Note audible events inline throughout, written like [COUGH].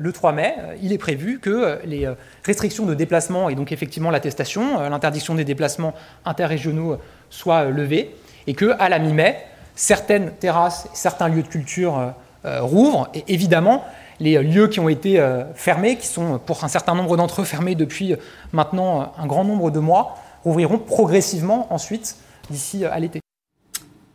le 3 mai, il est prévu que les restrictions de déplacement et donc effectivement l'attestation, l'interdiction des déplacements interrégionaux soient levées et que à la mi-mai, certaines terrasses, certains lieux de culture rouvrent et évidemment les lieux qui ont été fermés, qui sont pour un certain nombre d'entre eux fermés depuis maintenant un grand nombre de mois, rouvriront progressivement ensuite d'ici à l'été.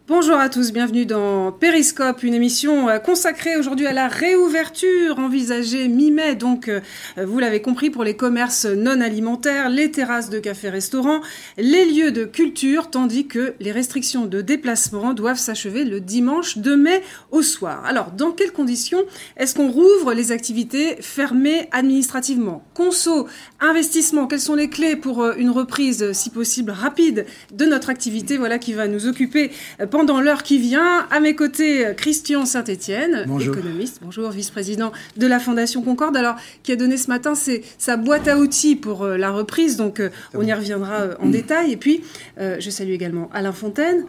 Bonjour à tous, bienvenue dans Périscope, une émission euh, consacrée aujourd'hui à la réouverture envisagée mi-mai, donc euh, vous l'avez compris pour les commerces non alimentaires, les terrasses de cafés-restaurants, les lieux de culture, tandis que les restrictions de déplacement doivent s'achever le dimanche 2 mai au soir. Alors, dans quelles conditions est-ce qu'on rouvre les activités fermées administrativement? Conso, investissement, quelles sont les clés pour euh, une reprise, si possible, rapide de notre activité? Voilà qui va nous occuper pendant l'heure qui vient. À mes côtés, Christian Saint-Etienne, économiste, bonjour, vice-président de la Fondation Concorde, alors qui a donné ce matin sa boîte à outils pour euh, la reprise, donc euh, on y reviendra euh, en détail. Et puis, je salue également Alain Fontaine,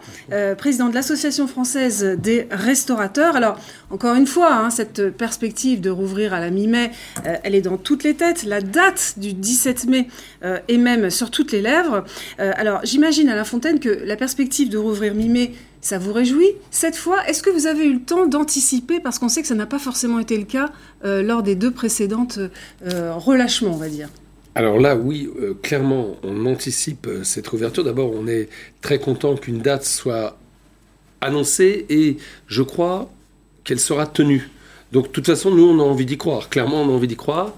président de l'Association française des restaurateurs. Alors, encore une fois, hein, cette perspective de rouvrir à la mi-mai, elle est dans toutes les têtes. La date du 17 mai est même sur toutes les lèvres. alors, j'imagine, Alain Fontaine, que la perspective de rouvrir mi-mai, ça vous réjouit? Cette fois, est-ce que vous avez eu le temps d'anticiper Parce qu'on sait que ça n'a pas forcément été le cas euh, lors des deux précédentes euh, relâchements, on va dire? Alors là, oui, euh, clairement, on anticipe cette ouverture. D'abord, on est très content qu'une date soit annoncée et je crois qu'elle sera tenue. Donc, de toute façon, nous, on a envie d'y croire. Clairement, on a envie d'y croire.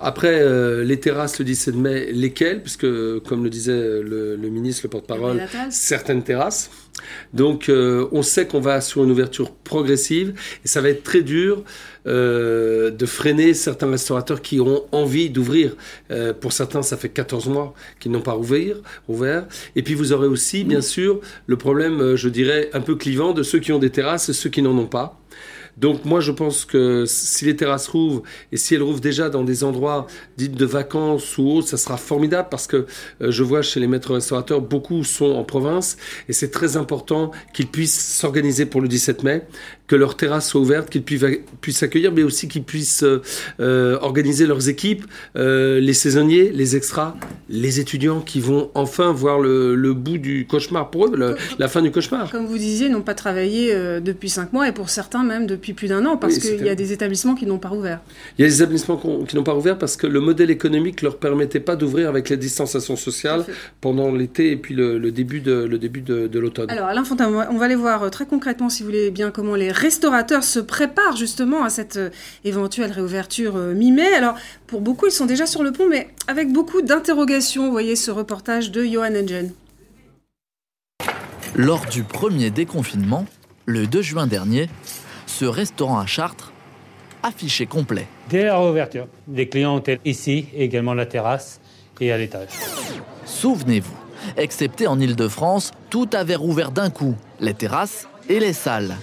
Après, euh, les terrasses le 17 mai, lesquelles? Puisque, comme le disait le, ministre, le porte-parole, certaines terrasses. Donc, euh, on sait qu'on va sur une ouverture progressive et ça va être très dur euh, de freiner certains restaurateurs qui ont envie d'ouvrir. pour certains, ça fait 14 mois qu'ils n'ont pas ouvert, ouvert. Et puis, vous aurez aussi, bien sûr, le problème, je dirais, un peu clivant de ceux qui ont des terrasses et ceux qui n'en ont pas. Donc moi, je pense que si les terrasses rouvrent et si elles rouvrent déjà dans des endroits dits de vacances ou autres, ça sera formidable parce que euh, je vois chez les maîtres restaurateurs, beaucoup sont en province et c'est très important qu'ils puissent s'organiser pour le 17 mai, que leurs terrasses soient ouvertes, qu'ils puissent, accueillir, mais aussi qu'ils puissent euh, euh, organiser leurs équipes, les saisonniers, les extras, les étudiants qui vont enfin voir le, bout du cauchemar pour eux, la fin du cauchemar. Comme vous disiez, n'ont pas travaillé depuis cinq mois et pour certains même depuis plus d'un an, parce qu'il y a des établissements qui n'ont pas ouvert. Il y a des établissements qui n'ont pas ouvert parce que le modèle économique ne leur permettait pas d'ouvrir avec la distanciation sociale pendant l'été et puis le, début de le début de, l'automne. Alors Alain Fontaine, on va aller voir euh, très concrètement, si vous voulez bien, comment les restaurateurs se préparent justement à cette euh, éventuelle réouverture euh, mi-mai. Alors pour beaucoup, ils sont déjà sur le pont, mais avec beaucoup d'interrogations. Vous voyez ce reportage de Johan Engen. Lors du premier déconfinement, le 2 juin dernier, ce restaurant à Chartres, affiché complet. Dès la réouverture, les clients étaient ici, et également la terrasse et à l'étage. Souvenez-vous, excepté en Ile-de-France, tout avait rouvert d'un coup, les terrasses et les salles.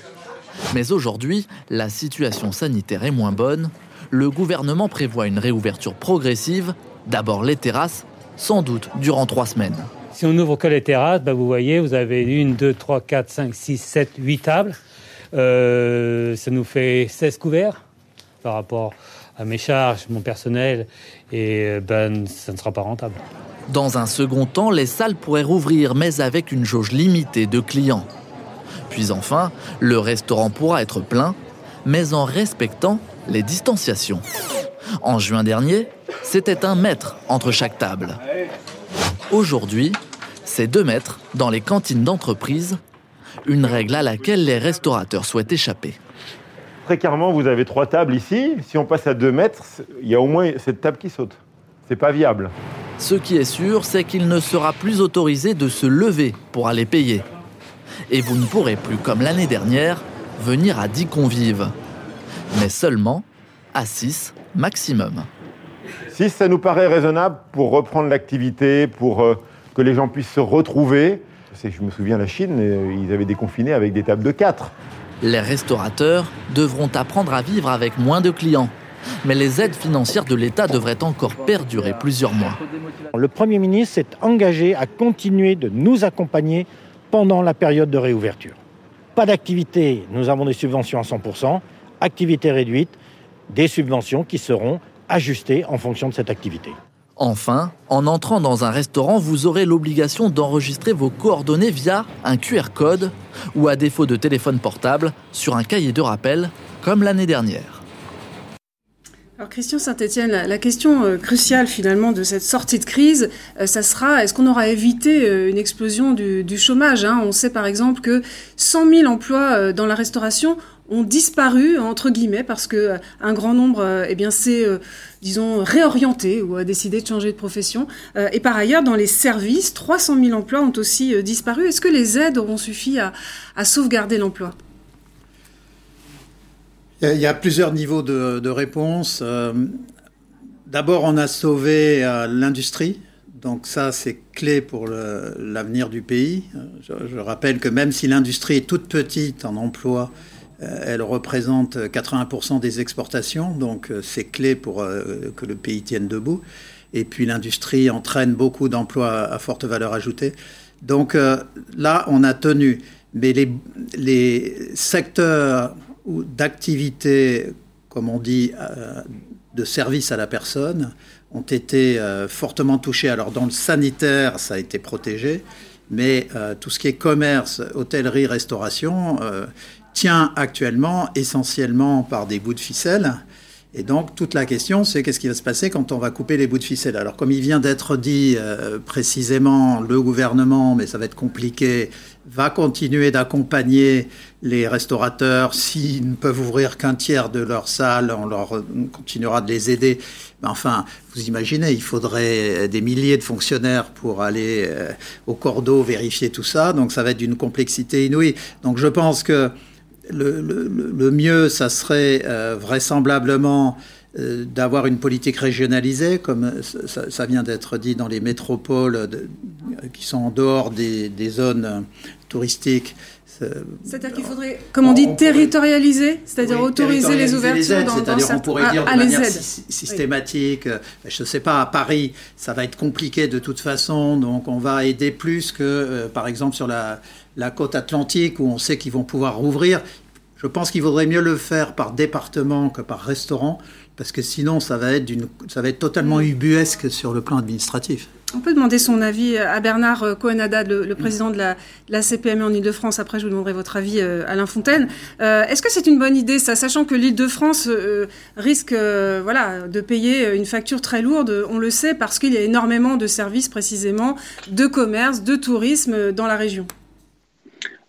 Mais aujourd'hui, la situation sanitaire est moins bonne. Le gouvernement prévoit une réouverture progressive, d'abord les terrasses, sans doute durant trois semaines. Si on ouvre que les terrasses, bah, vous voyez, vous avez une, deux, trois, quatre, cinq, six, sept, huit tables. Euh, ça nous fait 16 couverts par rapport à mes charges, mon personnel, et euh, ben, ça ne sera pas rentable. Dans un second temps, les salles pourraient rouvrir, mais avec une jauge limitée de clients. Puis enfin, le restaurant pourra être plein, mais en respectant les distanciations. En juin dernier, c'était un mètre entre chaque table. Aujourd'hui, c'est deux mètres dans les cantines d'entreprise une règle à laquelle les restaurateurs souhaitent échapper. Très clairement, vous avez trois tables ici. Si on passe à deux mètres, il y a au moins cette table qui saute. C'est pas viable. Ce qui est sûr, c'est qu'il ne sera plus autorisé de se lever pour aller payer. Et vous ne pourrez plus, comme l'année dernière, venir à 10 convives, mais seulement à 6 maximum. 6, ça nous paraît raisonnable pour reprendre l'activité, pour euh, que les gens puissent se retrouver je me souviens, la Chine, euh, ils avaient déconfiné avec des tables de 4. Les restaurateurs devront apprendre à vivre avec moins de clients. Mais les aides financières de l'État devraient encore perdurer plusieurs mois. Le Premier ministre s'est engagé à continuer de nous accompagner pendant la période de réouverture. Pas d'activité, nous avons des subventions à 100%, activité réduite, des subventions qui seront ajustées en fonction de cette activité. Enfin, en entrant dans un restaurant, vous aurez l'obligation d'enregistrer vos coordonnées via un QR code ou à défaut de téléphone portable sur un cahier de rappel comme l'année dernière. Alors Christian Saint-Etienne, la, question euh, cruciale finalement de cette sortie de crise, euh, ça sera est-ce qu'on aura évité euh, une explosion du, chômage hein? On sait par exemple que 100 000 emplois dans la restauration ont disparu entre guillemets parce que euh, un grand nombre euh, eh bien s'est euh, disons réorienté ou a décidé de changer de profession. Et par ailleurs dans les services 300 000 emplois ont aussi disparu. Est-ce que les aides auront suffi à, sauvegarder l'emploi? Il y a plusieurs niveaux de, réponse d'abord on a sauvé l'industrie donc ça, c'est clé pour l'avenir du pays. Je, rappelle que même si l'industrie est toute petite en emploi, euh, elle représente 80% des exportations, donc euh, c'est clé pour euh, que le pays tienne debout. Et puis l'industrie entraîne beaucoup d'emplois à forte valeur ajoutée. Donc là, on a tenu. Mais les secteurs d'activité, comme on dit, de service à la personne, ont été fortement touchés. Alors dans le sanitaire, ça a été protégé, mais tout ce qui est commerce, hôtellerie, restauration, tient actuellement essentiellement par des bouts de ficelle. Et donc, toute la question, c'est qu'est-ce qui va se passer quand on va couper les bouts de ficelle? Alors, comme il vient d'être dit euh, précisément, le gouvernement, mais ça va être compliqué, va continuer d'accompagner les restaurateurs. S'ils ne peuvent ouvrir qu'un tiers de leur salle, on leur continuera de les aider. Mais enfin, vous imaginez, il faudrait des milliers de fonctionnaires pour aller euh, au cordeau vérifier tout ça. Donc, ça va être d'une complexité inouïe. Donc, je pense que le, mieux, ça serait euh, vraisemblablement euh, d'avoir une politique régionalisée, comme ça, vient d'être dit dans les métropoles qui sont en dehors des, zones touristiques. C'est-à-dire qu'il faudrait, comme on dit, territorialiser, c'est-à-dire autoriser les ouvertures dans, C'est-à-dire on pourrait dire de manière systématique, euh, je ne sais pas, à Paris, ça va être compliqué de toute façon, donc on va aider plus que, par exemple, sur la, la côte atlantique où on sait qu'ils vont pouvoir rouvrir. Je pense qu'il vaudrait mieux le faire par département que par restaurant, parce que sinon ça va être, ça va être totalement ubuesque sur le plan administratif. On peut demander son avis à Bernard Cohen-Haddad, le, président de la, la CPME en Ile-de-France. Après, je vous demanderai votre avis, euh, Alain Fontaine. Euh, est-ce que c'est une bonne idée, ça, sachant que l'Île-de-France euh, risque voilà, de payer une facture très lourde, on le sait, parce qu'il y a énormément de services, précisément, de commerce, de tourisme dans la région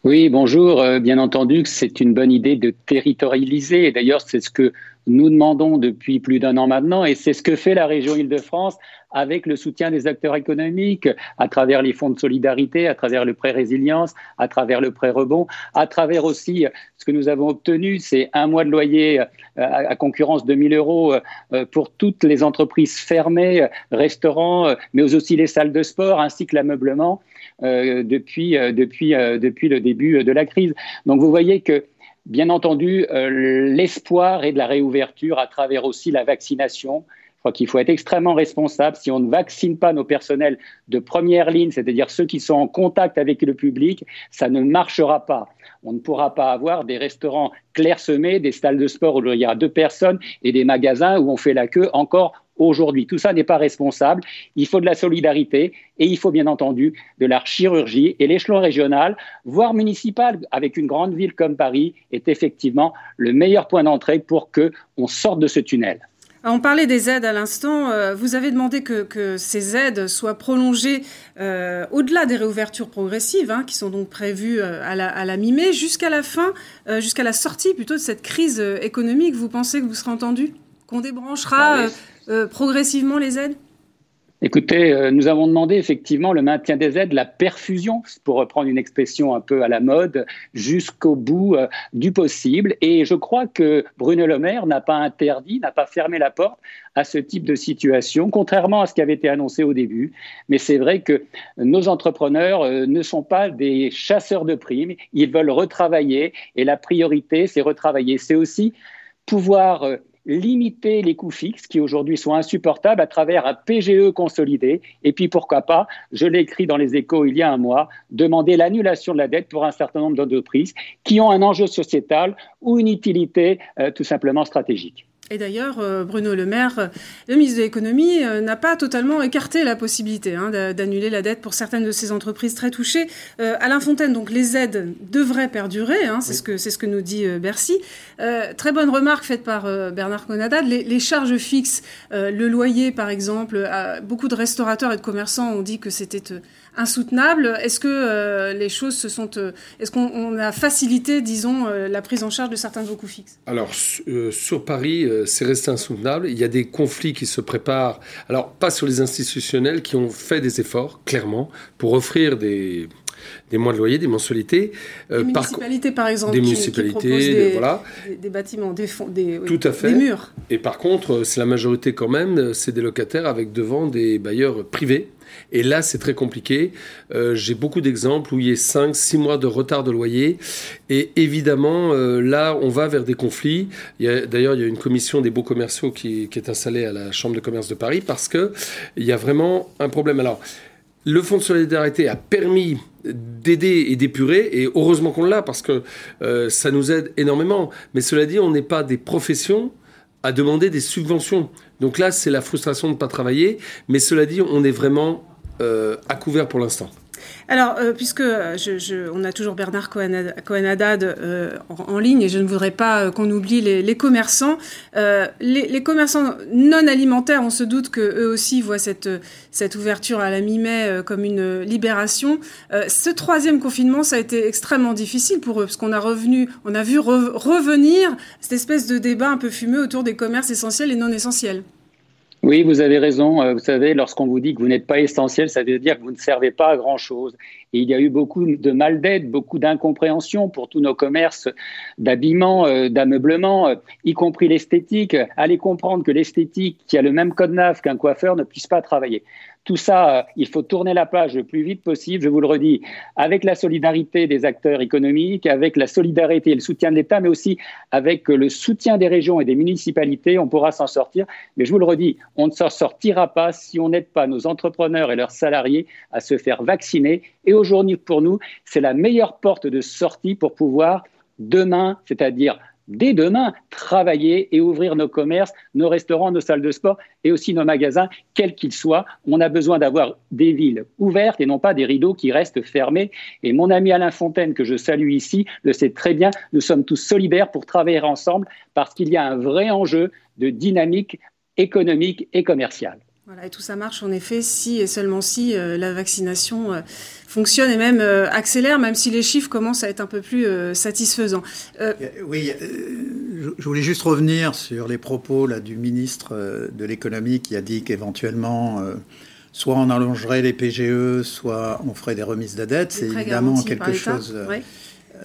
oui, bonjour. Euh, bien entendu, c'est une bonne idée de territorialiser. D'ailleurs, c'est ce que nous demandons depuis plus d'un an maintenant. Et c'est ce que fait la région Île-de-France avec le soutien des acteurs économiques, à travers les fonds de solidarité, à travers le prêt résilience, à travers le prêt rebond, à travers aussi ce que nous avons obtenu, c'est un mois de loyer euh, à concurrence de 1000 euros euh, pour toutes les entreprises fermées, restaurants, mais aussi les salles de sport, ainsi que l'ameublement. Euh, depuis, euh, depuis, euh, depuis le début de la crise. Donc vous voyez que bien entendu, l'espoir est de la réouverture à travers aussi la vaccination. Je crois qu'il faut être extrêmement responsable. Si on ne vaccine pas nos personnels de première ligne, c'est-à-dire ceux qui sont en contact avec le public, ça ne marchera pas. On ne pourra pas avoir des restaurants clairsemés, des salles de sport où il y a deux personnes et des magasins où on fait la queue encore aujourd'hui. Tout ça n'est pas responsable. Il faut de la solidarité et il faut bien entendu de la chirurgie. Et l'échelon régional, voire municipal, avec une grande ville comme Paris, est effectivement le meilleur point d'entrée pour que on sorte de ce tunnel. on parlait des aides à l'instant. Euh, vous avez demandé que, ces aides soient prolongées euh, au-delà des réouvertures progressives, hein, qui sont donc prévues euh, à la, mi-mai, jusqu'à la fin, jusqu'à la sortie plutôt de cette crise économique. Vous pensez que vous serez entendu? Qu'on débranchera euh, progressivement les aides? Écoutez, euh, nous avons demandé effectivement le maintien des aides, la perfusion, pour reprendre une expression un peu à la mode, jusqu'au bout euh, du possible. Et je crois que Bruno Le Maire n'a pas interdit, n'a pas fermé la porte à ce type de situation, contrairement à ce qui avait été annoncé au début. Mais c'est vrai que nos entrepreneurs ne sont pas des chasseurs de primes, ils veulent retravailler et la priorité, c'est retravailler. C'est aussi pouvoir limiter les coûts fixes qui aujourd'hui sont insupportables à travers un PGE consolidé. Et puis pourquoi pas, je l'ai écrit dans les échos il y a un mois, demander l'annulation de la dette pour un certain nombre d'entreprises qui ont un enjeu sociétal ou une utilité euh, tout simplement stratégique. Et d'ailleurs, euh, Bruno Le Maire, le ministre de l'économie, euh, n'a pas totalement écarté la possibilité hein, d'annuler la dette pour certaines de ces entreprises très touchées. Euh, Alain Fontaine, donc les aides devraient perdurer, hein, c'est ce que c'est ce que nous dit Bercy. très bonne remarque faite par Bernard Conadad. Les, les, charges fixes, le loyer par exemple, beaucoup de restaurateurs et de commerçants ont dit que c'était insoutenable. Est-ce que les choses se sont, est-ce qu'on a facilité, disons, la prise en charge de certains de vos coûts fixes? Alors sur Paris c'est resté insoutenable. Il y a des conflits qui se préparent. Alors, pas sur les institutionnels qui ont fait des efforts, clairement, pour offrir des, des mois de loyer, des mensualités. Euh, des municipalités, par, exemple. Des municipalités, des, voilà. Des, bâtiments, des, des, Tout à fait. des murs. Et par contre, c'est la majorité quand même, c'est des locataires avec devant des bailleurs privés et là, c'est très compliqué. Euh, j'ai beaucoup d'exemples où il y a 5, 6 mois de retard de loyer. Et évidemment, euh, là, on va vers des conflits. D'ailleurs, il y a une commission des beaux commerciaux qui, est installée à la Chambre de commerce de Paris parce qu'il y a vraiment un problème. Alors, le Fonds de solidarité a permis d'aider et d'épurer, et heureusement qu'on l'a, parce que euh, ça nous aide énormément. Mais cela dit, on n'est pas des professions à demander des subventions. Donc là, c'est la frustration de ne pas travailler, mais cela dit, on est vraiment euh, à couvert pour l'instant. Alors, euh, puisque je, on a toujours Bernard Cohen-Haddad euh, en, ligne, et je ne voudrais pas qu'on oublie les, commerçants. Les, commerçants non alimentaires, on se doute qu'eux aussi voient cette, cette ouverture à la mi-mai comme une libération. ce troisième confinement, ça a été extrêmement difficile pour eux, parce qu'on a, revenu, on a vu revenir cette espèce de débat un peu fumeux autour des commerces essentiels et non essentiels. Oui, vous avez raison. Euh, vous savez, lorsqu'on vous dit que vous n'êtes pas essentiel, ça veut dire que vous ne servez pas à grand-chose. Il y a eu beaucoup de mal d'être, beaucoup d'incompréhension pour tous nos commerces d'habillement, euh, d'ameublement, euh, y compris l'esthétique. Allez comprendre que l'esthétique, qui a le même code neuf qu'un coiffeur, ne puisse pas travailler. Tout ça, euh, il faut tourner la page le plus vite possible, je vous le redis, avec la solidarité des acteurs économiques, avec la solidarité et le soutien de l'État, mais aussi avec le soutien des régions et des municipalités, on pourra s'en sortir. Mais je vous le redis, on ne s'en sortira pas si on n'aide pas nos entrepreneurs et leurs salariés à se faire vacciner. Et aujourd'hui, pour nous, c'est la meilleure porte de sortie pour pouvoir demain, c'est-à-dire dès demain, travailler et ouvrir nos commerces, nos restaurants, nos salles de sport et aussi nos magasins, quels qu'ils soient. On a besoin d'avoir des villes ouvertes et non pas des rideaux qui restent fermés. Et mon ami Alain Fontaine, que je salue ici, le sait très bien, nous sommes tous solidaires pour travailler ensemble parce qu'il y a un vrai enjeu de dynamique économique et commerciale. Voilà, et tout ça marche en effet si et seulement si euh, la vaccination euh, fonctionne et même euh, accélère, même si les chiffres commencent à être un peu plus satisfaisants. Oui, je voulais juste revenir sur les propos là, du ministre de l'économie qui a dit qu'éventuellement, soit on allongerait les PGE, soit on ferait des remises de dette. C'est évidemment quelque chose.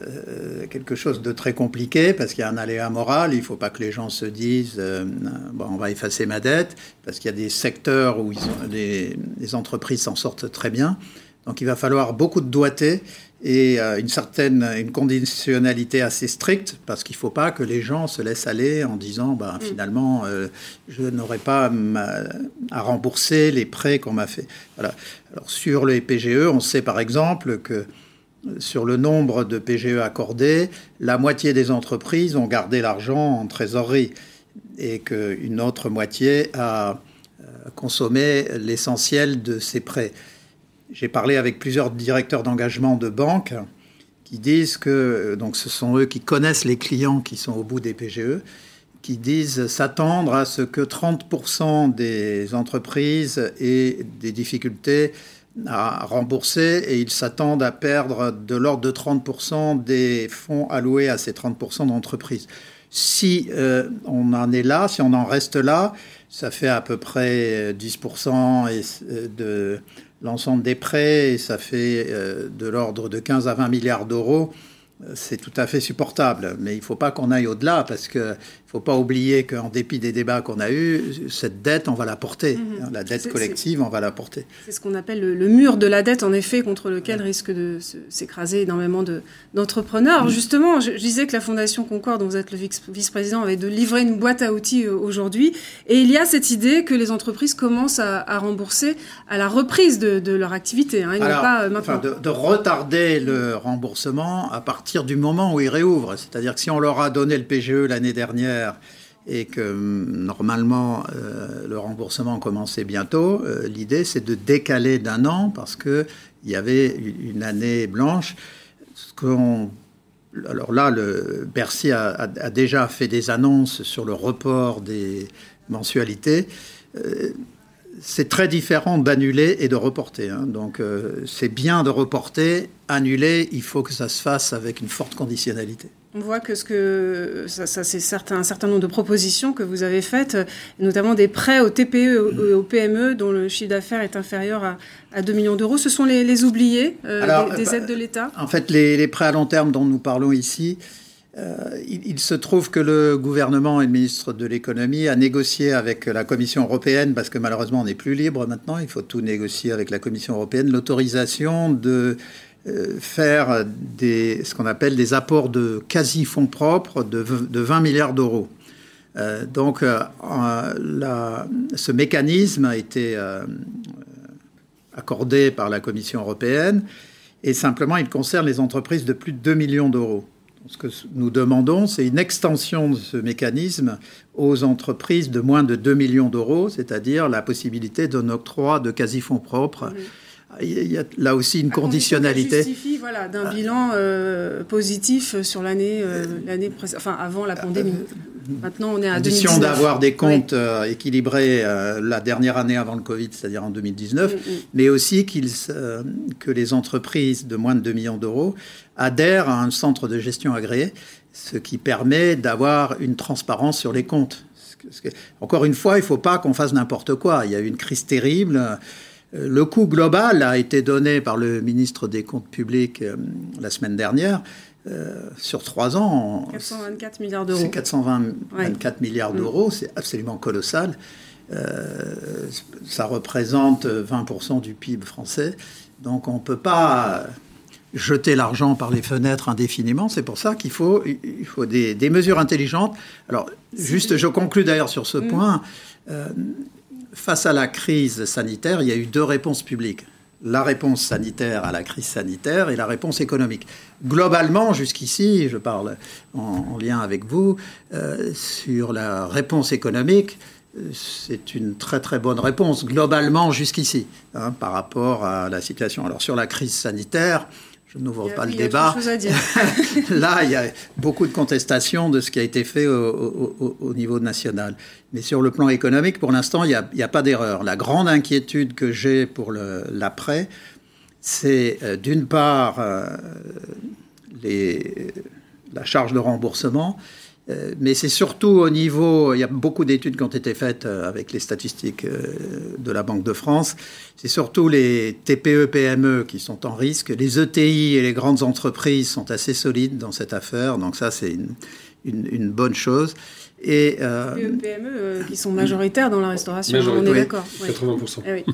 Euh, quelque chose de très compliqué parce qu'il y a un aléa moral. Il ne faut pas que les gens se disent euh, bon, on va effacer ma dette parce qu'il y a des secteurs où ils les, entreprises s'en sortent très bien. Donc il va falloir beaucoup de doigté et euh, une certaine une conditionnalité assez stricte parce qu'il ne faut pas que les gens se laissent aller en disant bah, finalement je n'aurai pas à rembourser les prêts qu'on m'a fait. Voilà. Alors sur les PGE, on sait par exemple que sur le nombre de PGE accordés, la moitié des entreprises ont gardé l'argent en trésorerie et qu'une autre moitié a euh, consommé l'essentiel de ces prêts. J'ai parlé avec plusieurs directeurs d'engagement de banques qui disent que, euh, donc ce sont eux qui connaissent les clients qui sont au bout des PGE, qui disent s'attendre à ce que 30% des entreprises aient des difficultés à rembourser et ils s'attendent à perdre de l'ordre de 30% des fonds alloués à ces 30% d'entreprises. Si euh, on en est là, si on en reste là, ça fait à peu près 10% euh, de l'ensemble des prêts et ça fait euh, de l'ordre de 15 à 20 milliards d'euros c'est tout à fait supportable. Mais il ne faut pas qu'on aille au-delà parce qu'il ne faut pas oublier qu'en dépit des débats qu'on a eus, cette dette, on va la porter. Mhm. La dette collective, on va la porter. C'est ce qu'on appelle le, mur de la dette, en effet, contre lequel risque de s'écraser énormément d'entrepreneurs. De, Justement, je, disais que la Fondation Concorde, dont vous êtes le vice-président, avait de livrer une boîte à outils euh, aujourd'hui. Et il y a cette idée que les entreprises commencent à, rembourser à la reprise de, leur activité. Hein, pas, euh, enfin, de, de retarder le remboursement à partir du moment où ils réouvrent. C'est-à-dire que si on leur a donné le PGE l'année dernière et que normalement le remboursement commençait bientôt, l'idée c'est de décaler d'un an parce qu'il y avait une année blanche. Ce qu'on alors là, le Bercy a, déjà fait des annonces sur le report des mensualités. Euh, c'est très différent d'annuler et de reporter. Hein. Donc euh, c'est bien de reporter. Annuler, il faut que ça se fasse avec une forte conditionnalité. On voit que ce que ça, c'est un certain nombre de propositions que vous avez faites, notamment des prêts aux TPE et aux PME dont le chiffre d'affaires est inférieur à, 2 millions d'euros. Ce sont les, oubliés euh, des, bah, aides de l'État? En fait, les, prêts à long terme dont nous parlons ici, euh, il, se trouve que le gouvernement et le ministre de l'économie a négocié avec la Commission européenne, parce que malheureusement on n'est plus libre maintenant, il faut tout négocier avec la Commission européenne, l'autorisation de euh, faire ce qu'on appelle des apports de quasi-fonds propres de, 20 milliards d'euros. Euh, donc, ce mécanisme a été accordé par la Commission européenne et simplement il concerne les entreprises de plus de 2 millions d'euros. Ce que nous demandons, c'est une extension de ce mécanisme aux entreprises de moins de 2 millions d'euros, c'est-à-dire la possibilité d'un octroi de quasi-fonds propres il y a là aussi une conditionnalité. justifie voilà, d'un bilan euh, positif sur l'année euh, l'année enfin avant la pandémie. Euh, Maintenant, on est à condition d'avoir des comptes équilibrés la dernière année avant le Covid, c'est-à-dire en 2019, mm, mm. mais aussi que les entreprises de moins de 2 millions d'euros adhèrent à un centre de gestion agréé, ce qui permet d'avoir une transparence sur les comptes. Encore une fois, il ne faut pas qu'on fasse n'importe quoi. Il y a eu une crise terrible. Le coût global a été donné par le ministre des Comptes publics euh, la semaine dernière. Euh, sur trois ans. 424 milliards d'euros. C'est 424 milliards mm. d'euros, c'est absolument colossal. Euh, ça représente 20% du PIB français. Donc on ne peut pas jeter l'argent par les fenêtres indéfiniment. C'est pour ça qu'il faut, il faut des, mesures intelligentes. Alors, juste, je conclus d'ailleurs sur ce mm. point face à la crise sanitaire, il y a eu deux réponses publiques. La réponse sanitaire à la crise sanitaire et la réponse économique. Globalement, jusqu'ici, je parle en, lien avec vous, euh, sur la réponse économique, euh, c'est une très très bonne réponse, globalement jusqu'ici, hein, par rapport à la situation. Alors sur la crise sanitaire, je n'ouvre pas le débat. [LAUGHS] Là, il y a beaucoup de contestations de ce qui a été fait au, niveau national. Mais sur le plan économique, pour l'instant, il n'y a, pas d'erreur. La grande inquiétude que j'ai pour l'après, c'est euh, d'une part euh, les, la charge de remboursement mais c'est surtout au niveau, il y a beaucoup d'études qui ont été faites euh, avec les statistiques euh, de la Banque de France, c'est surtout les TPE-PME e qui sont en risque. Les ETI et les grandes entreprises sont assez solides dans cette affaire, donc ça c'est une, bonne chose. Et, TPE-PME qui sont majoritaires dans la restauration, on est d'accord. 80%. Eh oui.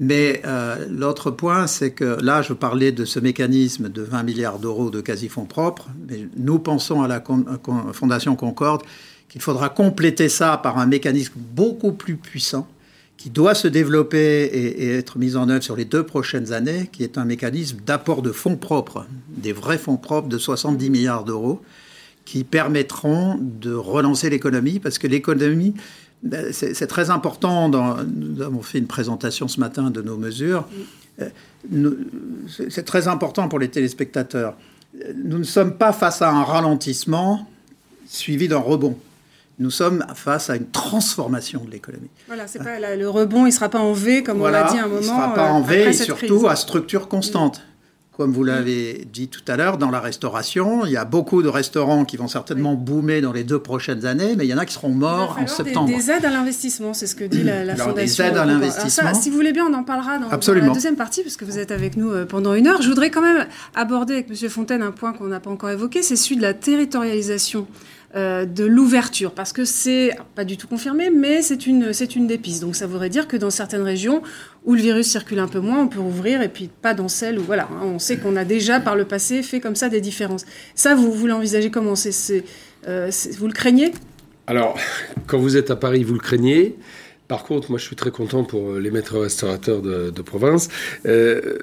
Mais euh, l'autre point, c'est que là, je parlais de ce mécanisme de 20 milliards d'euros de quasi-fonds propres, mais nous pensons à la Fondation Concorde qu'il faudra compléter ça par un mécanisme beaucoup plus puissant qui doit se développer et, et, être mis en œuvre sur les deux prochaines années, qui est un mécanisme d'apport de fonds propres, des vrais fonds propres de 70 milliards d'euros, qui permettront de relancer l'économie, parce que l'économie, c'est très important. nous avons fait une présentation ce matin de nos mesures. Euh, c'est très important pour les téléspectateurs. Nous ne sommes pas face à un ralentissement suivi d'un rebond. Nous sommes face à une transformation de l'économie. Voilà, c'est pas le rebond, il ne sera pas en V comme on l'a dit à un moment. Il ne sera pas en V, et surtout à structure constante comme vous l'avez dit tout à l'heure, dans la restauration. Il y a beaucoup de restaurants qui vont certainement boomer dans les deux prochaines années, mais il y en a qui seront morts en septembre. Des, des aides à l'investissement, c'est ce que dit la, la Alors, Fondation. Des aides à l'investissement. Si vous voulez bien, on en parlera dans, la deuxième partie, parce que vous êtes avec nous euh, pendant une heure. Je voudrais quand même aborder avec M. Fontaine un point qu'on n'a pas encore évoqué, c'est celui de la territorialisation euh, de l'ouverture, parce que c'est pas du tout confirmé, mais c'est une, c'est une des pistes. Donc ça voudrait dire que dans certaines régions où le virus circule un peu moins, on peut ouvrir, et puis pas dans celles où, voilà, hein, on sait qu'on a déjà par le passé fait comme ça des différences. Ça, vous, vous l'envisagez comment? C'est, euh, Vous le craignez? Alors, [LAUGHS] quand vous êtes à Paris, vous le craignez. Par contre, moi, je suis très content pour les maîtres restaurateurs de, province. Euh,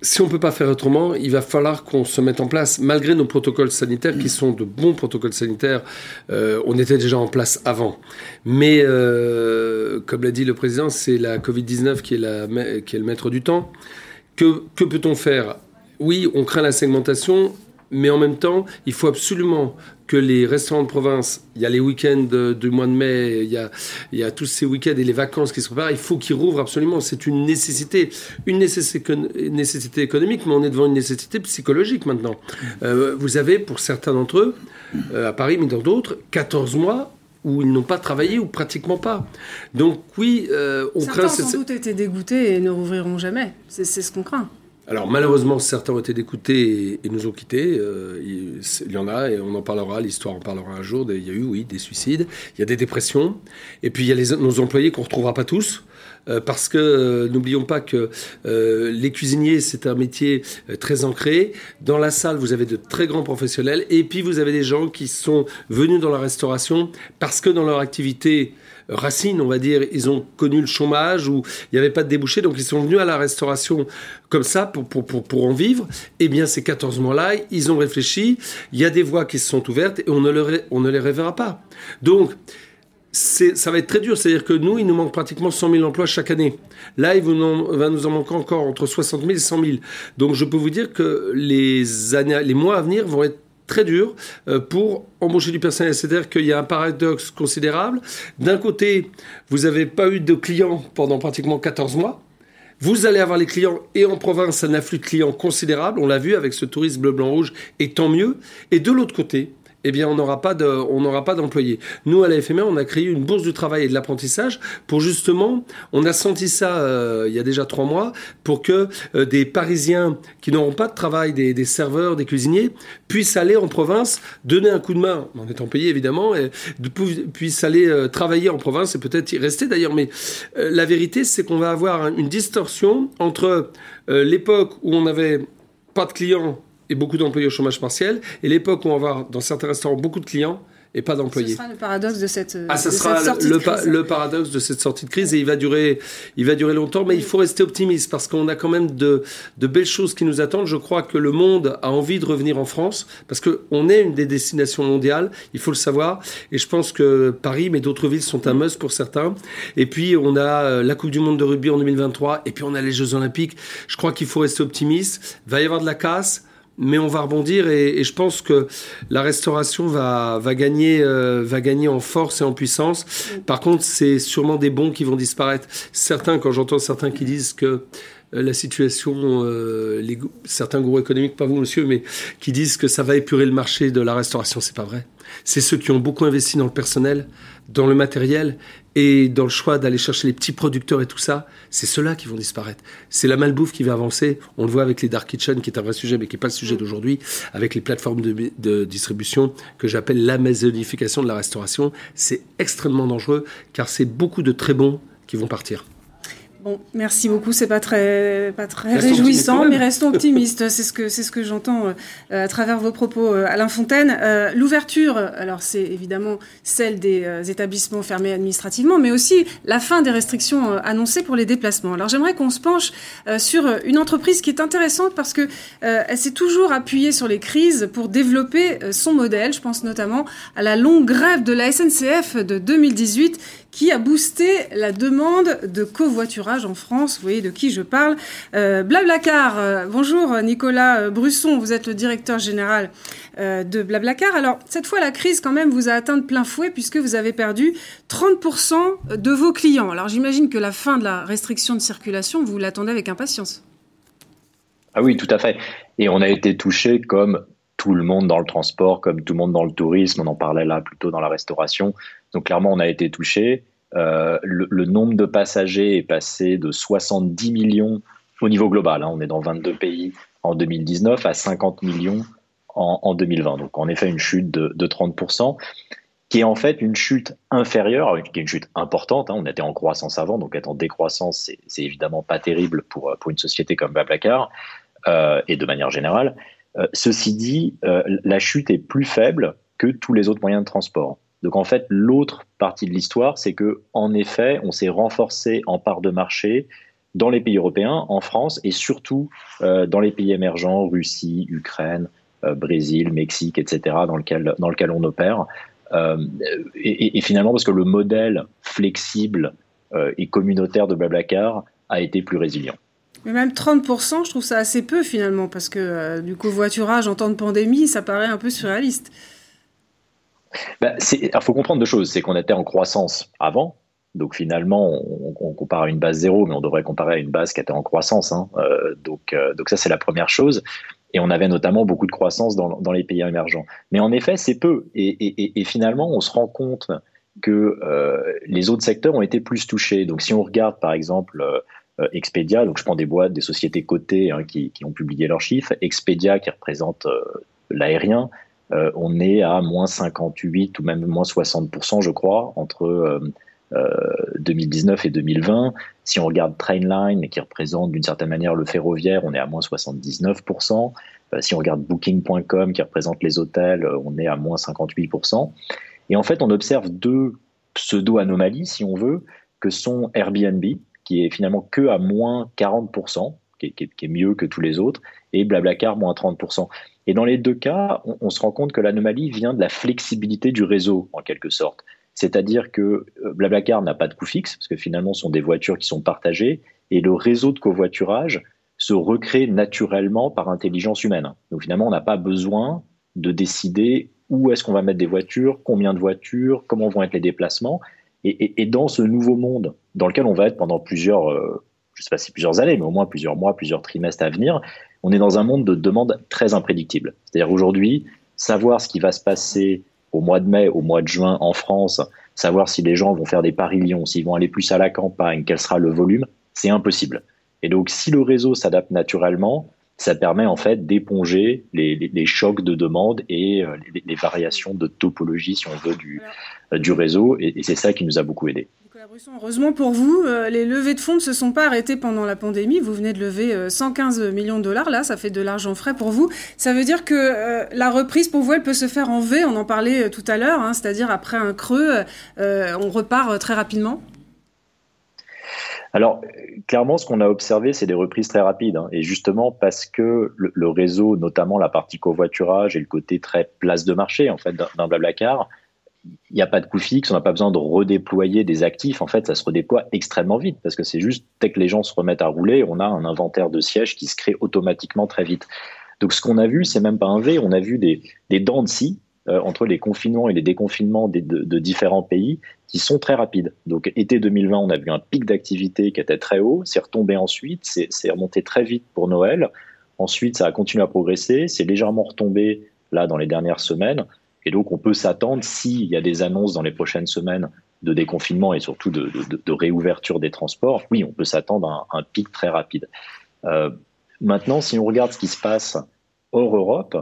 si on ne peut pas faire autrement, il va falloir qu'on se mette en place, malgré nos protocoles sanitaires, qui sont de bons protocoles sanitaires. Euh, on était déjà en place avant. Mais, euh, comme l'a dit le président, c'est la Covid-19 qui, est qui est le maître du temps. Que, que peut-on faire? Oui, on craint la segmentation, mais en même temps, il faut absolument que les restaurants de province, il y a les week-ends du mois de mai, il y a, il y a tous ces week-ends et les vacances qui se préparent, il faut qu'ils rouvrent absolument. C'est une nécessité, une nécessité, économique, mais on est devant une nécessité psychologique maintenant. Euh, vous avez, pour certains d'entre eux, euh, à Paris, mais dans d'autres, 14 mois où ils n'ont pas travaillé ou pratiquement pas. Donc oui, euh, on Certains craint... Certains sans doute été dégoûtés et ne rouvriront jamais. C'est ce qu'on craint. Alors malheureusement, certains ont été dégoûtés et, nous ont quittés. Euh, il, y en a et on en parlera, l'histoire en parlera un jour. Il y a eu, oui, des suicides, il y a des dépressions. Et puis il y a nos employés qu'on ne retrouvera pas tous. Euh, parce que euh, n'oublions pas que les cuisiniers, c'est un métier très ancré. Dans la salle, vous avez de très grands professionnels. Et puis vous avez des gens qui sont venus dans la restauration parce que dans leur activité racines, on va dire. Ils ont connu le chômage où il n'y avait pas de débouché, donc ils sont venus à la restauration comme ça pour, pour, pour, pour en vivre. Eh bien, ces 14 mois-là, ils ont réfléchi. Il y a des voies qui se sont ouvertes et on ne, on ne les reverra pas. Donc, ça va être très dur. C'est-à-dire que nous, il nous manque pratiquement 100 000 emplois chaque année. Là, il va nous en manquer encore entre 60 000 et 100 000. Donc, je peux vous dire que les, années, les mois à venir vont être très dur euh, pour embaucher du personnel. C'est-à-dire qu'il y a un paradoxe considérable. D'un côté, vous n'avez pas eu de clients pendant pratiquement 14 mois. Vous allez avoir les clients et en province un afflux de clients considérable. On l'a vu avec ce tourisme bleu, blanc, rouge et tant mieux. Et de l'autre côté, eh bien, on n'aura pas d'employés. Nous, à la FMA, on a créé une bourse du travail et de l'apprentissage pour justement, on a senti ça euh, il y a déjà trois mois, pour que euh, des Parisiens qui n'auront pas de travail, des, serveurs, des cuisiniers, puissent aller en province, donner un coup de main, en étant payés évidemment, et puissent aller euh, travailler en province et peut-être y rester d'ailleurs. Mais la vérité, c'est qu'on va avoir une distorsion entre l'époque où on n'avait pas de clients et beaucoup d'employés au chômage partiel, et l'époque où on va avoir dans certains restaurants beaucoup de clients et pas d'employés. Ce sera le paradoxe de cette, ah, ça sera le, le, paradoxe de cette sortie de crise et il va durer, il va durer longtemps, mais il faut rester optimiste parce qu'on a quand même de, de, belles choses qui nous attendent. Je crois que le monde a envie de revenir en France parce qu'on est une des destinations mondiales, il faut le savoir. Et je pense que Paris, mais d'autres villes sont un must pour certains. Et puis on a euh, la Coupe du Monde de rugby en 2023 et puis on a les Jeux Olympiques. Je crois qu'il faut rester optimiste. Il va y avoir de la casse mais on va rebondir et, je pense que la restauration va, va, gagner, euh, va gagner en force et en puissance. Par contre, c'est sûrement des bons qui vont disparaître. Certains, quand j'entends certains qui disent que euh, la situation, euh, les, certains gourous économiques, pas vous monsieur, mais qui disent que ça va épurer le marché de la restauration, c'est pas vrai. C'est ceux qui ont beaucoup investi dans le personnel, dans le matériel et dans le choix d'aller chercher les petits producteurs et tout ça, c'est ceux-là qui vont disparaître. C'est la malbouffe qui va avancer. On le voit avec les dark kitchen, qui est un vrai sujet, mais qui n'est pas le sujet mm. d'aujourd'hui, avec les plateformes de, distribution que j'appelle l'amazonification de la restauration. C'est extrêmement dangereux, car c'est beaucoup de très bons qui vont partir. Bon, merci beaucoup. C'est pas très, pas très réjouissant, mais restons optimistes. c'est ce que, c'est ce que j'entends euh, à travers vos propos, euh, Alain Fontaine. Euh, l'ouverture, alors c'est évidemment celle des établissements fermés administrativement, mais aussi la fin des restrictions annoncées pour les déplacements. Alors j'aimerais qu'on se penche sur une entreprise qui est intéressante parce que elle s'est toujours appuyée sur les crises pour développer son modèle. Je pense notamment à la longue grève de la SNCF de 2018 qui a boosté la demande de covoiturage en France. Vous voyez de qui je parle. Euh, Blablacar, euh, bonjour Nicolas euh, Brusson, vous êtes le directeur général de Blablacar. Alors, cette fois, la crise quand même vous a atteint de plein fouet puisque vous avez perdu 30% de vos clients. Alors, j'imagine que la fin de la restriction de circulation, vous l'attendez avec impatience. Ah oui, tout à fait. Et on a été touché comme tout le monde dans le transport, comme tout le monde dans le tourisme, on en parlait là plutôt dans la restauration. Donc clairement, on a été touché. Euh, le, nombre de passagers est passé de 70 millions au niveau global. Hein. on est dans 22 pays en 2019 à 50 millions en, 2020. Donc en effet, une chute de, 30%, qui est en fait une chute inférieure, qui est une chute importante. Hein. on était en croissance avant, donc être en décroissance, c'est évidemment pas terrible pour, pour une société comme Babacar euh, et de manière générale. Euh, ceci dit, la chute est plus faible que tous les autres moyens de transport. Donc en fait, l'autre partie de l'histoire, c'est que en effet, on s'est renforcé en part de marché dans les pays européens, en France et surtout dans les pays émergents, Russie, Ukraine, Brésil, Mexique, etc., dans lequel, dans lequel on opère. Et, et, finalement, parce que le modèle flexible et communautaire de Blablacar a été plus résilient. Mais même 30%, je trouve ça assez peu finalement, parce que du covoiturage en temps de pandémie, ça paraît un peu surréaliste. Bah, il faut comprendre deux choses. C'est qu'on était en croissance avant. Donc finalement, on, compare à une base zéro, mais on devrait comparer à une base qui était en croissance. Hein. Euh, donc, euh, donc ça, c'est la première chose. Et on avait notamment beaucoup de croissance dans, les pays émergents. Mais en effet, c'est peu. Et, finalement, on se rend compte que euh, les autres secteurs ont été plus touchés. Donc si on regarde par exemple euh, Expedia, donc je prends des boîtes, des sociétés cotées hein, qui, qui, ont publié leurs chiffres, Expedia qui représente euh, l'aérien, euh, on est à moins 58 ou même moins 60%, je crois, entre 2019 euh, euh, et 2020. Si on regarde Trainline, qui représente d'une certaine manière le ferroviaire, on est à moins 79%. si on regarde Booking.com, qui représente les hôtels, on est à moins 58%. Et en fait, on observe deux pseudo-anomalies, si on veut, que sont Airbnb, qui est finalement que à moins 40%, qui est, mieux que tous les autres, et Blablacar, moins 30%. Et dans les deux cas, on, se rend compte que l'anomalie vient de la flexibilité du réseau, en quelque sorte. C'est-à-dire que euh, Blablacar n'a pas de coût fixe, parce que finalement, ce sont des voitures qui sont partagées, et le réseau de covoiturage se recrée naturellement par intelligence humaine. Donc finalement, on n'a pas besoin de décider où est-ce qu'on va mettre des voitures, combien de voitures, comment vont être les déplacements. Et, dans ce nouveau monde dans lequel on va être pendant plusieurs, euh, je ne sais pas si plusieurs années, mais au moins plusieurs mois, plusieurs trimestres à venir, on est dans un monde de demande très imprédictible. C'est-à-dire aujourd'hui, savoir ce qui va se passer au mois de mai, au mois de juin en France, savoir si les gens vont faire des paris-Lyon, s'ils vont aller plus à la campagne, quel sera le volume, c'est impossible. Et donc, si le réseau s'adapte naturellement, ça permet en fait d'éponger les, chocs de demande et euh, les, variations de topologie, si on veut, du, euh, du réseau. et c'est ça qui nous a beaucoup aidé heureusement pour vous, euh, les levées de fonds ne se sont pas arrêtées pendant la pandémie. Vous venez de lever 115 euh, millions de dollars. Là, ça fait de l'argent frais pour vous. Ça veut dire que la reprise pour vous, elle peut se faire en V. On en parlait tout à l'heure, hein, c'est-à-dire après un creux, on repart très rapidement. Alors, clairement, ce qu'on a observé, c'est des reprises très rapides. Hein. et justement, parce que le, réseau, notamment la partie covoiturage et le côté très place de marché, en fait, d'un Blablacar, il n'y a pas de coût fixe, on n'a pas besoin de redéployer des actifs. En fait, ça se redéploie extrêmement vite parce que c'est juste dès que les gens se remettent à rouler, on a un inventaire de sièges qui se crée automatiquement très vite. Donc, ce qu'on a vu, c'est même pas un V, on a vu des, des dents de scie euh, entre les confinements et les déconfinements de, différents pays qui sont très rapides. Donc, été 2020, on a vu un pic d'activité qui était très haut, c'est retombé ensuite, c'est remonté très vite pour Noël. Ensuite, ça a continué à progresser, c'est légèrement retombé là dans les dernières semaines. Et donc, on peut s'attendre, s'il y a des annonces dans les prochaines semaines de déconfinement et surtout de, réouverture des transports, oui, on peut s'attendre à un, pic très rapide. Euh, maintenant, si on regarde ce qui se passe hors Europe,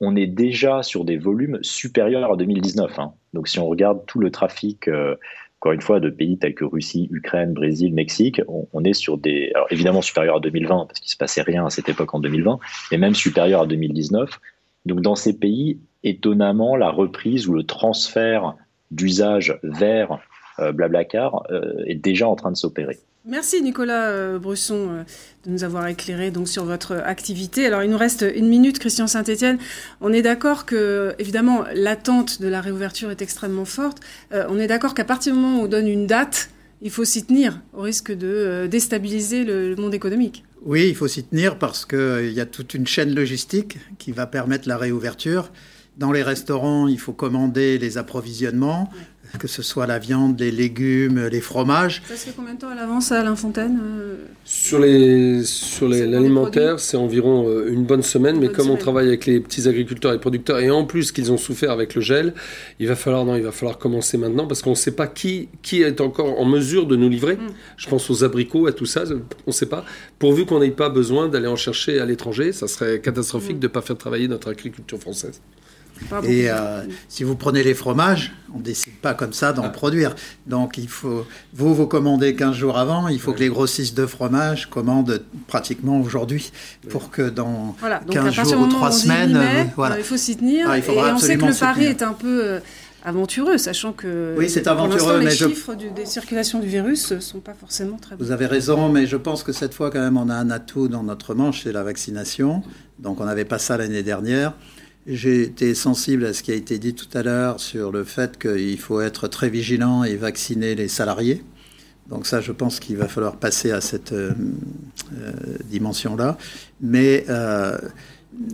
on est déjà sur des volumes supérieurs à 2019. Hein. Donc, si on regarde tout le trafic, euh, encore une fois, de pays tels que Russie, Ukraine, Brésil, Mexique, on, est sur des, alors évidemment supérieurs à 2020 parce qu'il se passait rien à cette époque en 2020, mais même supérieurs à 2019. Donc, dans ces pays, étonnamment, la reprise ou le transfert d'usage vers euh, Blablacar euh, est déjà en train de s'opérer. Merci Nicolas euh, Brusson de nous avoir éclairé donc sur votre activité. Alors il nous reste une minute, Christian Saint-Etienne. On est d'accord que évidemment l'attente de la réouverture est extrêmement forte. on est d'accord qu'à partir du moment où on donne une date, il faut s'y tenir au risque de déstabiliser le monde économique. Oui, il faut s'y tenir parce qu'il y a toute une chaîne logistique qui va permettre la réouverture. Dans les restaurants, il faut commander les approvisionnements, que ce soit la viande, les légumes, les fromages. Ça se fait combien de temps à l'avance à Alain Fontaine euh Sur les sur l'alimentaire, c'est environ euh, une bonne semaine, mais comme on travaille avec les petits agriculteurs et producteurs, et en plus qu'ils ont souffert avec le gel, il va falloir non, il va falloir commencer maintenant parce qu'on ne sait pas qui qui est encore en mesure de nous livrer. Mm. Je pense aux abricots, à tout ça, on ne sait pas. Pourvu qu'on n'ait pas besoin d'aller en chercher à l'étranger, ça serait catastrophique mm. de ne pas faire travailler notre agriculture française. Et euh, si vous prenez les fromages, on ne décide pas comme ça d'en ah. produire. Donc il faut, vous vous commandez 15 jours avant, il faut que les grossistes de fromage commandent pratiquement aujourd'hui pour que dans voilà, 15 jours ou 3 semaines... Euh, il faut s'y tenir. Ah, et on sait que le pari est un peu... Euh, aventureux, sachant que oui, c'est aventureux, les chiffres des circulations du virus ne sont pas forcément très bons. Vous avez raison, mais je pense que cette fois, quand même, on a un atout dans notre manche, c'est la vaccination. Donc on n'avait pas ça l'année dernière. J'ai été sensible à ce qui a été dit tout à l'heure sur le fait qu'il faut être très vigilant et vacciner les salariés. Donc ça, je pense qu'il va falloir passer à cette euh, euh, dimension-là. Mais euh,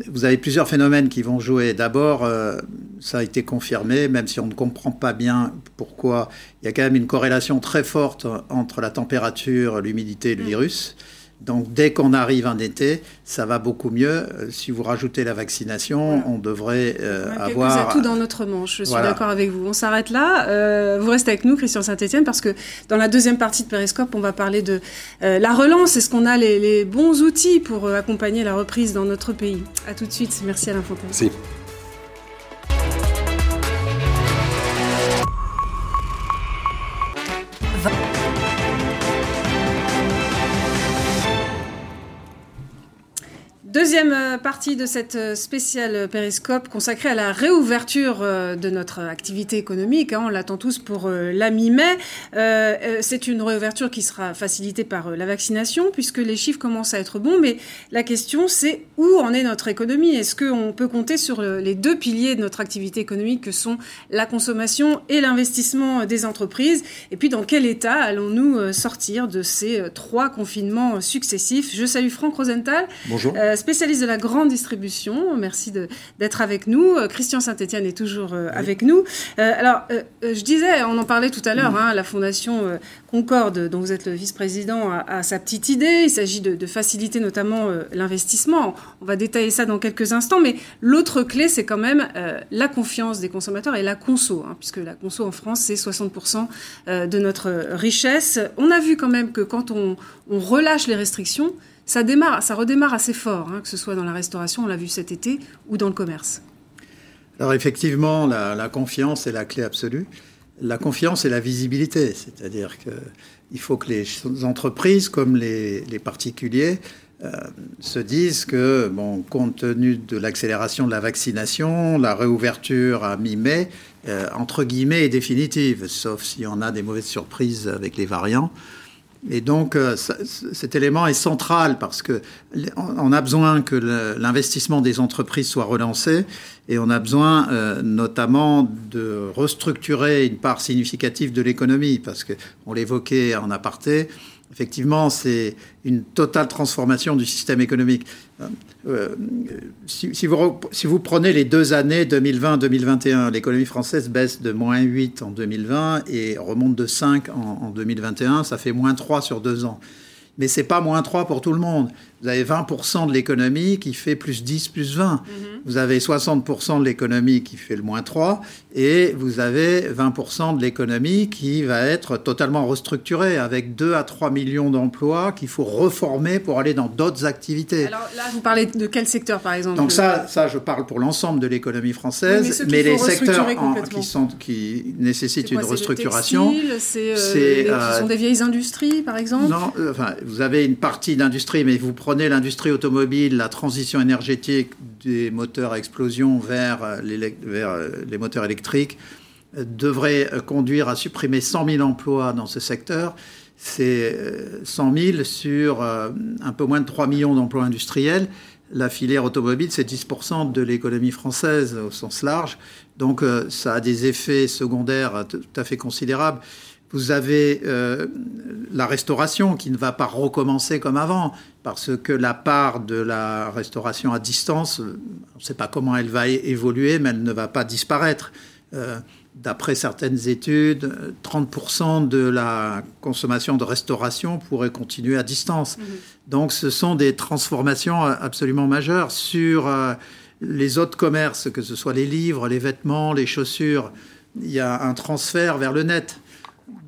vous avez plusieurs phénomènes qui vont jouer. D'abord, ça a été confirmé, même si on ne comprend pas bien pourquoi, il y a quand même une corrélation très forte entre la température, l'humidité et le virus. Donc dès qu'on arrive en été, ça va beaucoup mieux. Euh, si vous rajoutez la vaccination, on devrait euh, on a avoir... tout dans notre manche, je suis d'accord avec vous. On s'arrête là. Euh, vous restez avec nous, Christian Saint-Etienne, parce que dans la deuxième partie de Périscope, on va parler de la relance. Est-ce qu'on a les, bons outils pour accompagner la reprise dans notre pays? A tout de suite. Merci Alain Fontaine. Merci. Deuxième euh, partie de cette euh, spéciale périscope consacrée à la réouverture euh, de notre activité économique. Hein. On l'attend tous pour la mi-mai. C'est une réouverture qui sera facilitée par la vaccination puisque les chiffres commencent à être bons. Mais la question, c'est où en est notre économie? Est-ce qu'on peut compter sur les deux piliers de notre activité économique que sont la consommation et l'investissement des entreprises? Et puis, dans quel état allons-nous sortir de ces trois confinements successifs? Je salue Franck Rosenthal. Bonjour spécialiste de la grande distribution. Merci d'être avec nous. Euh, Christian Saint-Etienne est toujours euh, avec nous. Euh, alors, je disais, on en parlait tout à l'heure, hein, la Fondation Concorde, dont vous êtes le vice-président, a, sa petite idée. Il s'agit de, faciliter notamment l'investissement. On va détailler ça dans quelques instants. Mais l'autre clé, c'est quand même la confiance des consommateurs et la conso, hein, puisque la conso en France, c'est 60% de notre richesse. On a vu quand même que quand on relâche les restrictions, ça, démarre, ça redémarre assez fort, hein, que ce soit dans la restauration, on l'a vu cet été, ou dans le commerce. Alors effectivement, la, confiance est la clé absolue. La confiance et la visibilité, c'est-à-dire qu'il faut que les entreprises comme les, particuliers euh, se disent que, bon, compte tenu de l'accélération de la vaccination, la réouverture à mi-mai, euh, entre guillemets, est définitive, sauf si on a des mauvaises surprises avec les variants. Et donc, euh, cet élément est central parce que on a besoin que l'investissement des entreprises soit relancé et on a besoin euh, notamment de restructurer une part significative de l'économie parce que on l'évoquait en aparté. Effectivement, c'est une totale transformation du système économique. Euh, si, vous, si, vous, prenez les deux années 2020-2021, l'économie française baisse de moins 8 en 2020 et remonte de 5 en, en 2021, ça fait moins 3 sur deux ans mais c'est pas moins 3 pour tout le monde. Vous avez 20% de l'économie qui fait plus 10, plus 20. Mhm. Vous avez 60% de l'économie qui fait le moins 3. Et vous avez 20% de l'économie qui va être totalement restructurée avec 2 à 3 millions d'emplois qu'il faut reformer pour aller dans d'autres activités. Alors là, vous parlez de quel secteur, par exemple? Donc ça, ça je parle pour l'ensemble de l'économie française. mais, les secteurs qui, sont, qui nécessitent une restructuration. C'est euh, euh, sont des vieilles industries, par exemple? Non, euh, enfin, vous avez une partie d'industrie, mais vous prenez l'industrie automobile, la transition énergétique des moteurs à explosion vers les, vers les moteurs électriques euh, devrait conduire à supprimer 100 000 emplois dans ce secteur. C'est 100 euh, 000 sur euh, un peu moins de 3 millions d'emplois industriels. La filière automobile, c'est 10% de l'économie française au sens large. Donc ça a des effets secondaires tout à fait considérables. Vous avez euh, la restauration qui ne va pas recommencer comme avant, parce que la part de la restauration à distance, euh, on ne sait pas comment elle va évoluer, mais elle ne va pas disparaître. Euh, d'après certaines études, 30% de la consommation de restauration pourrait continuer à distance. Mmh. Donc ce sont des transformations absolument majeures sur les autres commerces, que ce soit les livres, les vêtements, les chaussures. Il y a un transfert vers le net.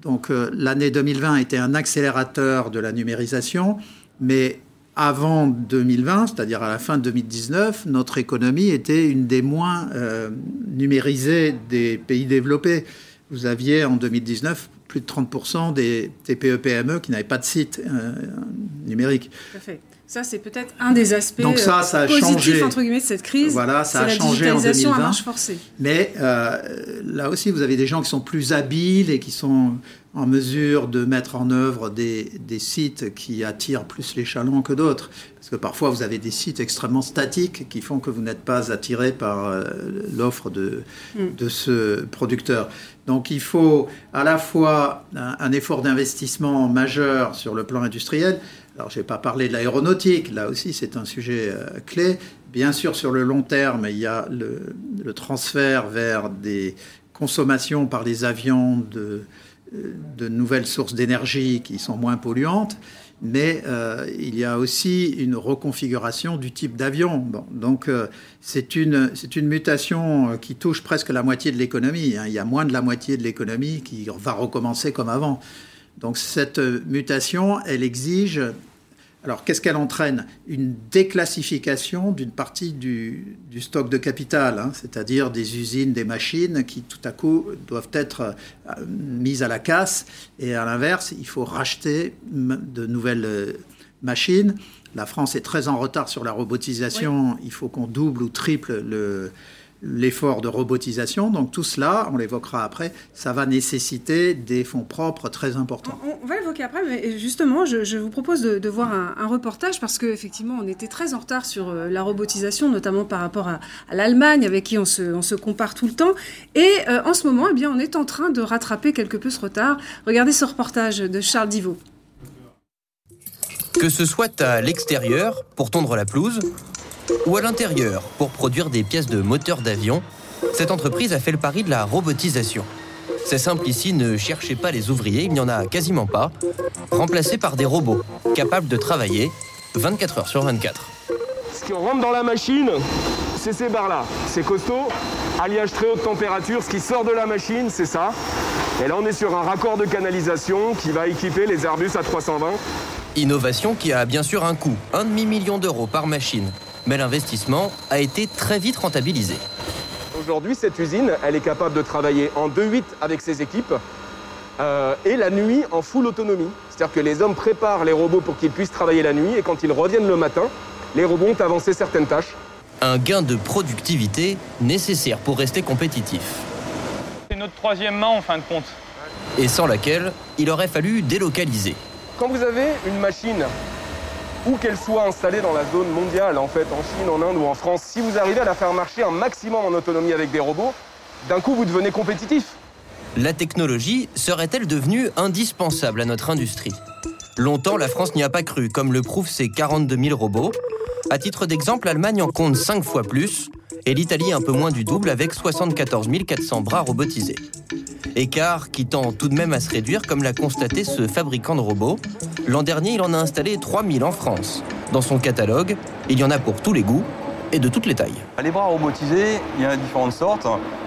Donc euh, l'année 2020 était un accélérateur de la numérisation, mais avant 2020, c'est-à-dire à la fin de 2019, notre économie était une des moins euh, numérisées des pays développés. Vous aviez en 2019 plus de 30% des TPE-PME qui n'avaient pas de site euh, numérique. Ça, c'est peut-être un des aspects Donc ça, ça a positifs changé. entre guillemets de cette crise. Voilà, ça a la changé en digitalisation 2020. à marche forcée. Mais euh, là aussi, vous avez des gens qui sont plus habiles et qui sont en mesure de mettre en œuvre des, des sites qui attirent plus les chalands que d'autres. Parce que parfois, vous avez des sites extrêmement statiques qui font que vous n'êtes pas attiré par euh, l'offre de, Mm. de ce producteur. Donc il faut à la fois un, un effort d'investissement majeur sur le plan industriel. Alors je n'ai pas parlé de l'aéronautique, là aussi c'est un sujet euh, clé. Bien sûr sur le long terme, il y a le, transfert vers des consommations par les avions de, euh, de nouvelles sources d'énergie qui sont moins polluantes. Mais euh, il y a aussi une reconfiguration du type d'avion. Donc c'est une, une mutation qui touche presque la moitié de l'économie. hein. Il y a moins de la moitié de l'économie qui va recommencer comme avant. Donc cette mutation, elle exige... Alors qu'est-ce qu'elle entraîne? Une déclassification d'une partie du, du stock de capital, hein, c'est-à-dire des usines, des machines qui tout à coup doivent être euh, mises à la casse. Et à l'inverse, il faut racheter de nouvelles euh, machines. La France est très en retard sur la robotisation. Il faut qu'on double ou triple le, l'effort de robotisation. Donc tout cela, on l'évoquera après, ça va nécessiter des fonds propres très importants. On, on va l'évoquer après, mais justement, je, je vous propose de, de voir un, un reportage parce qu'effectivement, on était très en retard sur euh, la robotisation, notamment par rapport à, à l'Allemagne, avec qui on se, on se compare tout le temps. Et euh, en ce moment, eh bien, on est en train de rattraper quelque peu ce retard. Regardez ce reportage de Charles Divot. Que ce soit à l'extérieur pour tondre la pelouse ou à l'intérieur pour produire des pièces de moteur d'avion, cette entreprise a fait le pari de la robotisation. C'est simple ici, ne cherchez pas les ouvriers, il n'y en a quasiment pas, remplacés par des robots capables de travailler 24 heures sur 24. Ce qui rentre dans la machine, c'est ces barres-là. C'est costaud, alliage très haute température. Ce qui sort de la machine, c'est ça. Et là, on est sur un raccord de canalisation qui va équiper les Airbus à 320. Innovation qui a bien sûr un coût, un demi-million d'euros par machine. Mais l'investissement a été très vite rentabilisé. Aujourd'hui, cette usine, elle est capable de travailler en 2-8 avec ses équipes euh, et la nuit en full autonomie. C'est-à-dire que les hommes préparent les robots pour qu'ils puissent travailler la nuit et quand ils reviennent le matin, les robots ont avancé certaines tâches. Un gain de productivité nécessaire pour rester compétitif. C'est notre troisième main en fin de compte. Et sans laquelle, il aurait fallu délocaliser. Quand vous avez une machine, où qu'elle soit installée dans la zone mondiale, en fait, en Chine, en Inde ou en France, si vous arrivez à la faire marcher un maximum en autonomie avec des robots, d'un coup vous devenez compétitif. La technologie serait-elle devenue indispensable à notre industrie? Longtemps, la France n'y a pas cru, comme le prouvent ses 42 000 robots. À titre d'exemple, l'Allemagne en compte 5 fois plus, et l'Italie un peu moins du double avec 74 400 bras robotisés. Écart qui tend tout de même à se réduire, comme l'a constaté ce fabricant de robots. L'an dernier, il en a installé 3000 en France. Dans son catalogue, il y en a pour tous les goûts et de toutes les tailles. Les bras robotisés, il y en a différentes sortes.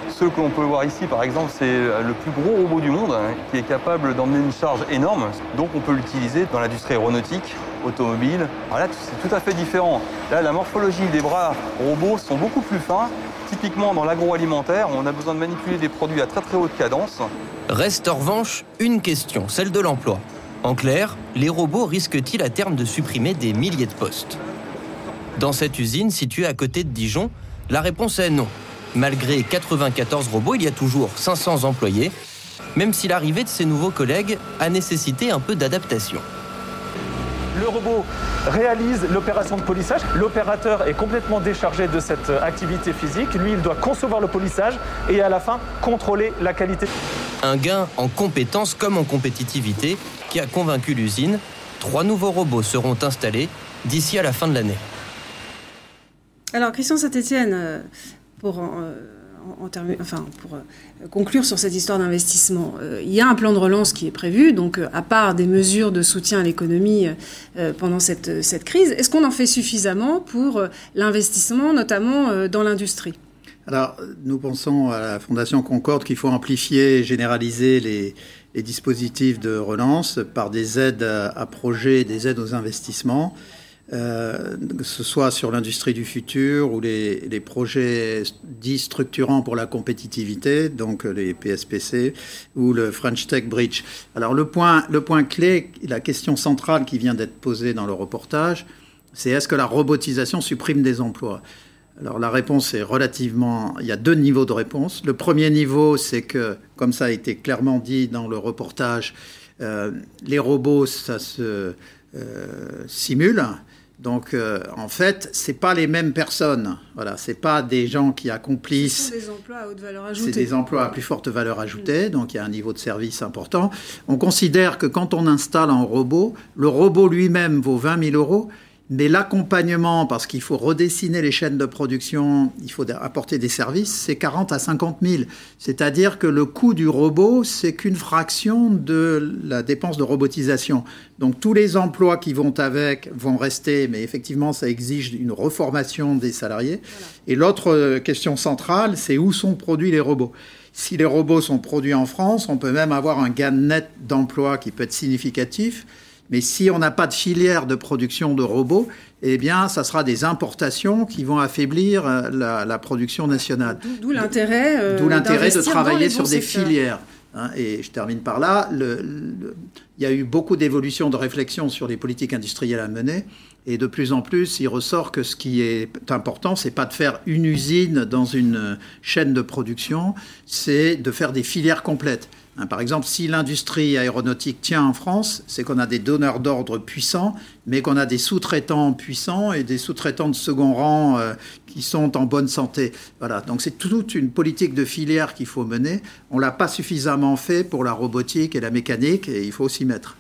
Ceux que l'on peut voir ici, par exemple, c'est le plus gros robot du monde hein, qui est capable d'emmener une charge énorme. Donc on peut l'utiliser dans l'industrie aéronautique, automobile. Alors là, c'est tout à fait différent. Là, la morphologie des bras robots sont beaucoup plus fins. Typiquement dans l'agroalimentaire, on a besoin de manipuler des produits à très très haute cadence. Reste en revanche une question, celle de l'emploi. En clair, les robots risquent-ils à terme de supprimer des milliers de postes? Dans cette usine située à côté de Dijon, la réponse est non. Malgré 94 robots, il y a toujours 500 employés, même si l'arrivée de ces nouveaux collègues a nécessité un peu d'adaptation. Le robot réalise l'opération de polissage. L'opérateur est complètement déchargé de cette activité physique. Lui, il doit concevoir le polissage et à la fin contrôler la qualité. Un gain en compétences comme en compétitivité qui a convaincu l'usine. Trois nouveaux robots seront installés d'ici à la fin de l'année. Alors, Christian Saint-Etienne, euh, pour, euh, euh, conclure sur cette histoire d'investissement, il y a un plan de relance qui est prévu, donc à part des mesures de soutien à l'économie pendant cette, crise, est-ce qu'on en fait suffisamment pour l'investissement, notamment dans l'industrie? Alors, nous pensons à la Fondation Concorde qu'il faut amplifier et généraliser les, les dispositifs de relance par des aides à, à projets, des aides aux investissements, euh, que ce soit sur l'industrie du futur ou les, projets dits structurants pour la compétitivité, donc les PSPC ou le French Tech Bridge. Alors, le point, le point clé, la question centrale qui vient d'être posée dans le reportage, c'est est-ce que la robotisation supprime des emplois? Alors la réponse est relativement... Il y a deux niveaux de réponse. Le premier niveau, c'est que, comme ça a été clairement dit dans le reportage, euh, les robots, ça se euh, simule. Donc, euh, en fait, c'est pas les mêmes personnes. Voilà, c'est pas des gens qui accomplissent. Ce sont des emplois à haute valeur ajoutée. C'est des emplois à plus forte valeur ajoutée, donc il y a un niveau de service important. On considère que quand on installe un robot, le robot lui-même vaut 20 000 euros mais l'accompagnement, parce qu'il faut redessiner les chaînes de production, il faut apporter des services, c'est 40 à 50 000. C'est-à-dire que le coût du robot, c'est qu'une fraction de la dépense de robotisation. Donc tous les emplois qui vont avec vont rester, mais effectivement, ça exige une reformation des salariés. Et l'autre euh, question centrale, c'est où sont produits les robots. Si les robots sont produits en France, on peut même avoir un gain net d'emplois qui peut être significatif. Mais si on n'a pas de filière de production de robots, eh bien, ça sera des importations qui vont affaiblir euh, la, production nationale. D'où l'intérêt. Euh, D'où l'intérêt de travailler sur des filières. Hein. et je termine par là. il y a eu beaucoup d'évolutions de réflexion sur les politiques industrielles à mener. Et de plus en plus, il ressort que ce qui est important, c'est pas de faire une usine dans une chaîne de production, c'est de faire des filières complètes. Hein, par exemple, si l'industrie aéronautique tient en France, c'est qu'on a des donneurs d'ordre puissants, mais qu'on a des sous-traitants puissants et des sous-traitants de second rang euh, qui sont en bonne santé. Voilà, donc c'est toute une politique de filière qu'il faut mener. On l'a pas suffisamment fait pour la robotique et la mécanique, et il faut s'y mettre.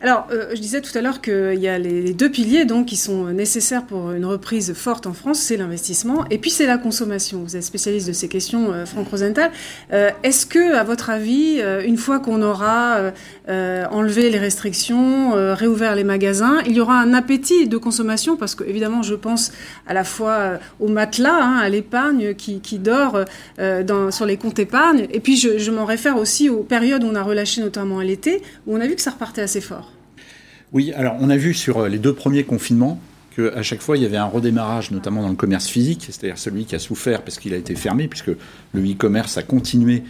Alors, euh, je disais tout à l'heure qu'il y a les, deux piliers donc, qui sont nécessaires pour une reprise forte en France, c'est l'investissement et puis c'est la consommation. Vous êtes spécialiste de ces questions, euh, Franck Rosenthal. Euh, est-ce que, à votre avis, une fois qu'on aura enlevé les restrictions, réouvert les magasins, il y aura un appétit de consommation? Parce que, évidemment, je pense à la fois au matelas, hein, à l'épargne qui, dort sur les comptes épargne. Et puis, je m'en réfère aussi aux périodes où on a relâché, notamment à l'été, où on a vu que ça repartait assez fort. Oui, alors on a vu sur euh, les deux premiers confinements qu'à chaque fois il y avait un redémarrage, notamment dans le commerce physique, c'est-à-dire celui qui a souffert parce qu'il a été fermé, puisque le e-commerce a continué.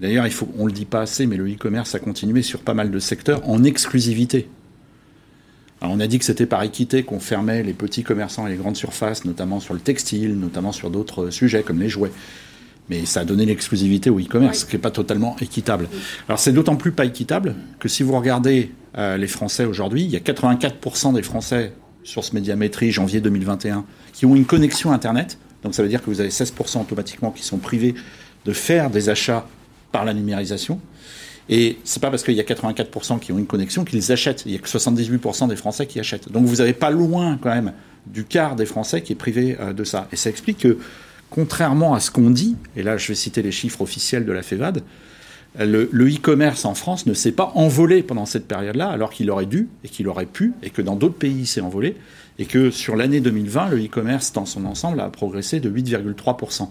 D'ailleurs, il faut, on le dit pas assez, mais le e-commerce a continué sur pas mal de secteurs en exclusivité. Alors on a dit que c'était par équité qu'on fermait les petits commerçants et les grandes surfaces, notamment sur le textile, notamment sur d'autres sujets comme les jouets mais ça a donné l'exclusivité au e-commerce, ce qui n'est pas totalement équitable. Alors c'est d'autant plus pas équitable que si vous regardez euh, les Français aujourd'hui, il y a 84% des Français sur ce médiamétrie janvier 2021 qui ont une connexion Internet. Donc ça veut dire que vous avez 16% automatiquement qui sont privés de faire des achats par la numérisation. Et c'est pas parce qu'il y a 84% qui ont une connexion qu'ils achètent. Il y a que 78% des Français qui achètent. Donc vous n'avez pas loin quand même du quart des Français qui est privé euh, de ça. Et ça explique que contrairement à ce qu'on dit, et là je vais citer les chiffres officiels de la FEVAD, le e-commerce en France ne s'est pas envolé pendant cette période-là, alors qu'il aurait dû et qu'il aurait pu, et que dans d'autres pays il s'est envolé, et que sur l'année 2020, le e-commerce dans son ensemble a progressé de 8,3%.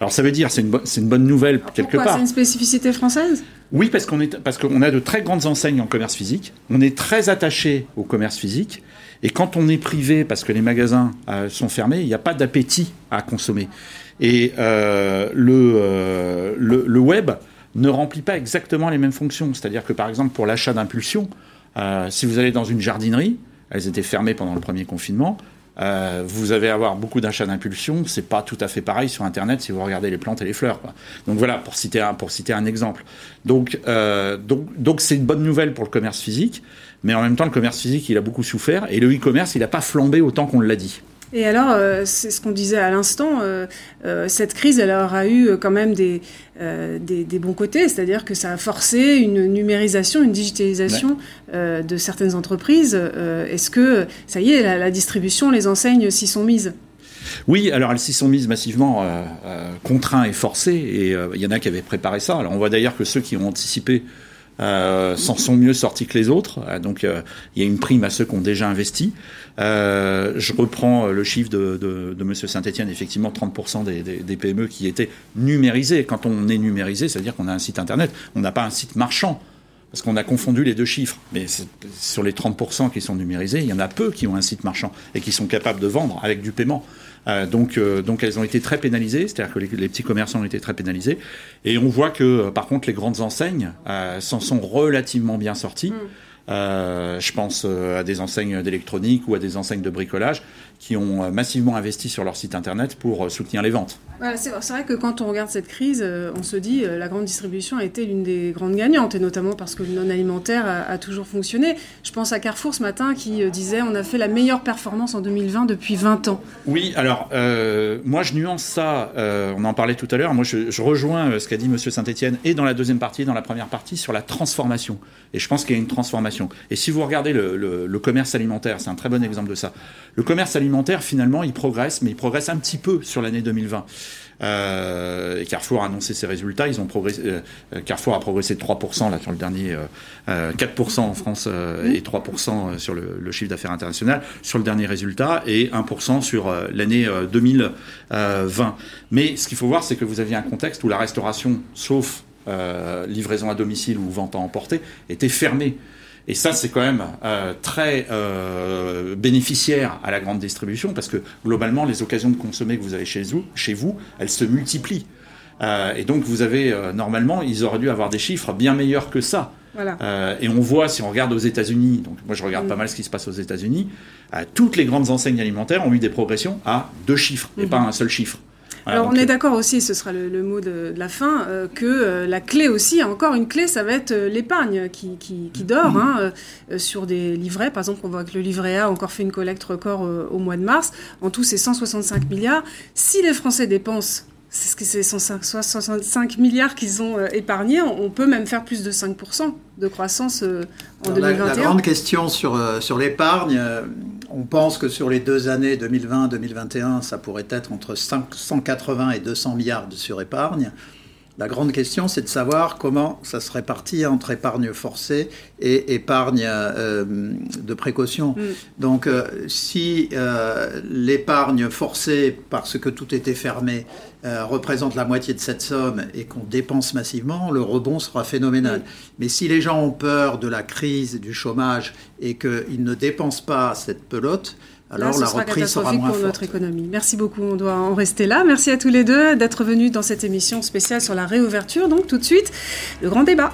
Alors ça veut dire, c'est une, une, bonne nouvelle quelque part. C'est une spécificité française? Oui, parce qu'on qu'on a de très grandes enseignes en commerce physique, on est très attaché au commerce physique, et quand on est privé, parce que les magasins euh, sont fermés, il n'y a pas d'appétit à consommer. Et euh, euh, le, le, web ne remplit pas exactement les mêmes fonctions. C'est-à-dire que, par exemple, pour l'achat d'impulsion, si vous allez dans une jardinerie, elles étaient fermées pendant le premier confinement, vous allez avoir beaucoup d'achats d'impulsion. C'est pas tout à fait pareil sur Internet si vous regardez les plantes et les fleurs. Donc voilà, pour citer un, pour citer un exemple. Donc donc donc c'est une bonne nouvelle pour le commerce physique. Mais en même temps, le commerce physique, il a beaucoup souffert. Et le e-commerce, il n'a pas flambé autant qu'on l'a dit. Et alors, euh, c'est ce qu'on disait à l'instant, euh, euh, cette crise, elle aura eu quand même des, des, bons côtés, c'est-à-dire que ça a forcé une numérisation, une digitalisation de certaines entreprises. Est-ce que, ça y est, la, la distribution, les enseignes s'y sont mises? Oui, alors elles s'y sont mises massivement contraints et forcés, et il y en a qui avaient préparé ça. Alors on voit d'ailleurs que ceux qui ont anticipé euh, s'en sont mieux sortis que les autres. Euh, donc euh, il y a une prime à ceux qui ont déjà investi. Je reprends le chiffre de, de, de Monsieur Saint-Etienne, effectivement 30% des, des, PME qui étaient numérisés. Quand on est numérisé, c'est-à-dire qu'on a un site internet, on n'a pas un site marchand. Parce qu'on a confondu les deux chiffres. Mais sur les 30% qui sont numérisés, il y en a peu qui ont un site marchand et qui sont capables de vendre avec du paiement. Euh, donc, euh, donc elles ont été très pénalisées, c'est-à-dire que les, petits commerçants ont été très pénalisés. Et on voit que, euh, par contre, les grandes enseignes s'en sont relativement bien sorties. Mm. Euh, je pense euh, à des enseignes d'électronique ou à des enseignes de bricolage qui ont euh, massivement investi sur leur site internet pour soutenir les ventes. c'est vrai que quand on regarde cette crise, on se dit la grande distribution a été l'une des grandes gagnantes, et notamment parce que le non-alimentaire a, toujours fonctionné. Je pense à Carrefour ce matin qui disait on a fait la meilleure performance en 2020 depuis 20 ans. Oui, alors moi je nuance ça, on en parlait tout à l'heure, moi je, je rejoins ce qu'a dit M. Saint-Etienne et dans la deuxième partie et dans la première partie sur la transformation. Et je pense qu'il y a une transformation. Et si vous regardez le, commerce alimentaire, c'est un très bon exemple de ça. Le commerce alimentaire, finalement, il progresse, mais il progresse un petit peu sur l'année 2020. Euh, Carrefour a annoncé ses résultats. Progressé, euh, Carrefour a progressé de 3% là, sur le dernier, 4% euh, en France et 3% sur le, le chiffre d'affaires international sur le dernier résultat et 1% sur l'année 2020. Mais ce qu'il faut voir, c'est que vous aviez un contexte où la restauration, sauf euh, livraison à domicile ou vente à emporter, était fermée. Et ça, c'est quand même euh, très euh, bénéficiaire à la grande distribution parce que globalement, les occasions de consommer que vous avez chez vous, chez vous elles se multiplient. et donc, vous avez normalement, ils auraient dû avoir des chiffres bien meilleurs que ça. et on voit, si on regarde aux États-Unis, donc moi je regarde pas mm. mal ce qui se passe aux États-Unis, toutes les grandes enseignes alimentaires ont eu des progressions à deux chiffres et mm-hmm. pas un seul chiffre. Alors on est d'accord aussi, ce sera le, mot de, la fin, euh, que euh, la clé aussi, encore une clé, ça va être euh, l'épargne qui, qui, dort mm. hein, sur des livrets. Par exemple, on voit que le livret A a encore fait une collecte record au mois de mars. En tout, c'est 165 milliards. Si les Français dépensent c'est ce que c'est 165 milliards qu'ils ont épargnés. On peut même faire plus de 5% de croissance en 2021. La, grande question sur, sur l'épargne, on pense que sur les deux années 2020-2021, ça pourrait être entre 180 et 200 milliards de surépargne. La grande question, c'est de savoir comment ça se répartit entre épargne forcée et épargne euh, de précaution. Mm. Donc, euh, si euh, l'épargne forcée, parce que tout était fermé, représente la moitié de cette somme et qu'on dépense massivement, le rebond sera phénoménal. Mm. Mais si les gens ont peur de la crise, du chômage et qu'ils ne dépensent pas cette pelote, alors la reprise sera moins pour notre économie. Merci beaucoup, on doit en rester là. Merci à tous les deux d'être venus dans cette émission spéciale sur la réouverture. Donc tout de suite, le grand débat.